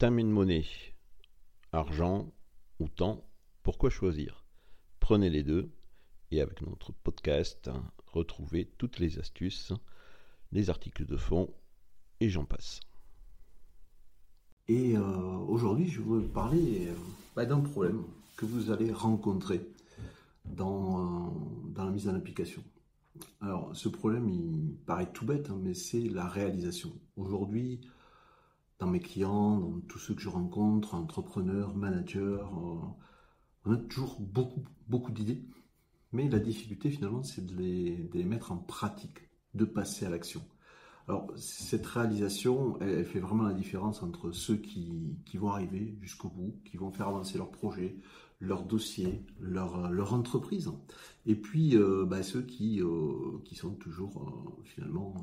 And money. Argent ou temps, pourquoi choisir? Prenez les deux et avec notre podcast, retrouvez toutes les astuces, les articles de fond et j'en passe. Et euh, aujourd'hui, je veux parler euh, bah, d'un problème que vous allez rencontrer dans, euh, dans la mise en application. Alors, ce problème, il paraît tout bête, hein, mais c'est la réalisation. Aujourd'hui, dans mes clients, dans tous ceux que je rencontre, entrepreneurs, managers, euh, on a toujours beaucoup, beaucoup d'idées. Mais la difficulté finalement, c'est de les, mettre en pratique, de passer à l'action. Alors, cette réalisation, elle, fait vraiment la différence entre ceux qui, vont arriver jusqu'au bout, qui vont faire avancer leur projet, leur dossier, leur, leur entreprise, et puis euh, bah, ceux euh, qui sont toujours finalement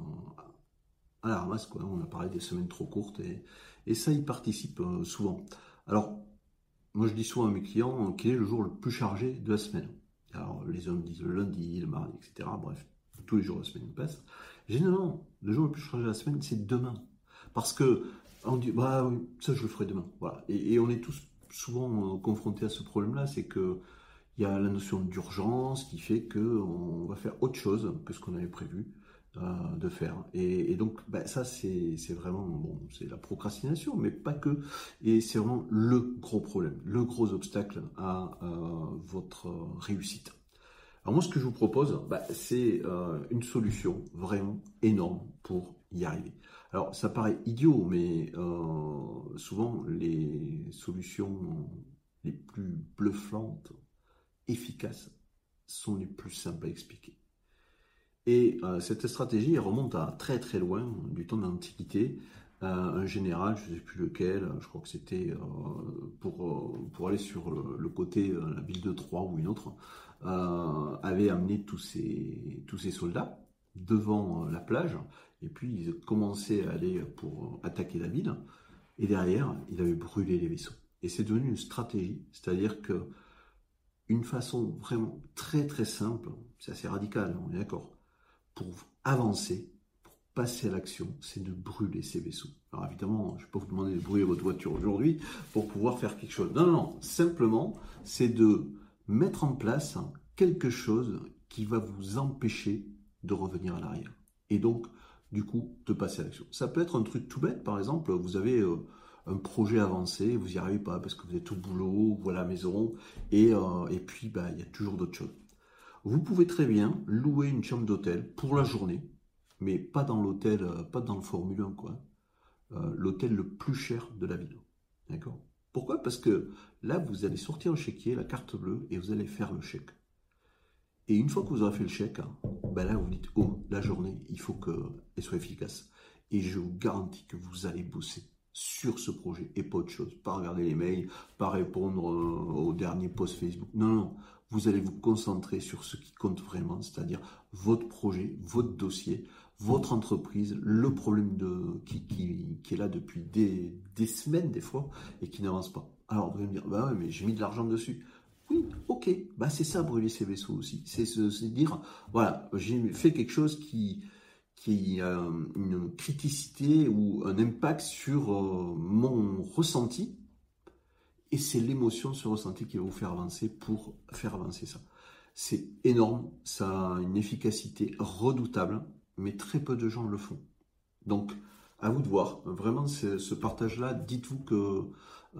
à la ramasse. Quoi. On a parlé des semaines trop courtes et, ça, ils participent euh, souvent. Alors, moi je dis souvent à mes clients quel est le jour le plus chargé de la semaine? Alors, les hommes disent le lundi, le mardi, etc. Bref, tous les jours de la semaine passent. Généralement, le jour le plus chargé de la semaine, c'est demain. Parce que on dit, bah oui, ça je le ferai demain. Voilà. Et, on est tous souvent euh, confrontés à ce problème-là, c'est que il y a la notion d'urgence qui fait qu'on va faire autre chose que ce qu'on avait prévu. Euh, de faire. Et, donc, ben, ça, c'est vraiment, bon, c'est la procrastination, mais pas que. Et c'est vraiment le gros problème, le gros obstacle à euh, votre réussite. Alors moi, ce que je vous propose, ben, c'est euh, une solution vraiment énorme pour y arriver. Alors, ça paraît idiot, mais souvent, les solutions les plus bluffantes, efficaces, sont les plus simples à expliquer. Et euh, cette stratégie remonte à très très loin, du temps de l'Antiquité. Euh, un général, je ne sais plus lequel, je crois que c'était euh, pour, pour aller sur le, côté, la ville de Troie ou une autre, avait amené tous ses, tous ses soldats devant la plage, et puis ils commençaient à aller pour attaquer la ville, et derrière, il avait brûlé les vaisseaux. Et c'est devenu une stratégie, c'est-à-dire que une façon vraiment très très simple, c'est assez radical, on est d'accord, pour avancer, pour passer à l'action, c'est de brûler ces vaisseaux. Alors évidemment, je ne vais pas vous demander de brûler votre voiture aujourd'hui pour pouvoir faire quelque chose. Non, non, non. Simplement, c'est de mettre en place quelque chose qui va vous empêcher de revenir à l'arrière. Et donc, du coup, de passer à l'action. Ça peut être un truc tout bête, par exemple, vous avez euh, un projet avancé, vous n'y arrivez pas parce que vous êtes au boulot ou à la maison, et, euh, et puis bah, il y a toujours d'autres choses. Vous pouvez très bien louer une chambre d'hôtel pour la journée, mais pas dans l'hôtel, euh, pas dans le Formule 1, quoi. Euh, l'hôtel le plus cher de la ville. D'accord? Pourquoi? Parce que là, vous allez sortir le chéquier, la carte bleue, et vous allez faire le chèque. Et une fois que vous aurez fait le chèque, ben là, vous dites, oh, la journée, il faut qu'elle soit efficace. Et je vous garantis que vous allez bosser sur ce projet et pas autre chose. Pas regarder les mails, pas répondre euh, au dernier post Facebook. Non, non, vous allez vous concentrer sur ce qui compte vraiment, c'est-à-dire votre projet, votre dossier, votre entreprise, le problème qui, est là depuis des, semaines des fois et qui n'avance pas. Alors vous allez me dire, bah ouais, mais j'ai mis de l'argent dessus. Oui, ok, bah c'est ça brûler ses vaisseaux aussi. C'est dire, voilà, j'ai fait quelque chose qui, qui a une criticité ou un impact sur euh, mon ressenti, et c'est l'émotion ce ressenti qui va vous faire avancer pour faire avancer ça. C'est énorme, ça a une efficacité redoutable, mais très peu de gens le font. Donc, à vous de voir. Vraiment, ce partage-là, dites-vous que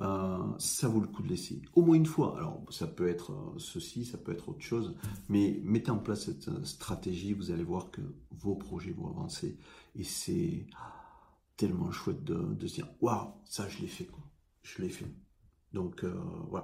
euh, ça vaut le coup de l'essayer. Au moins une fois. Alors, ça peut être euh, ceci, ça peut être autre chose, mais mettez en place cette euh, stratégie, vous allez voir que vos projets vont avancer. Et c'est tellement chouette de, se dire, waouh, ça je l'ai fait. Je l'ai fait. Donc, voilà.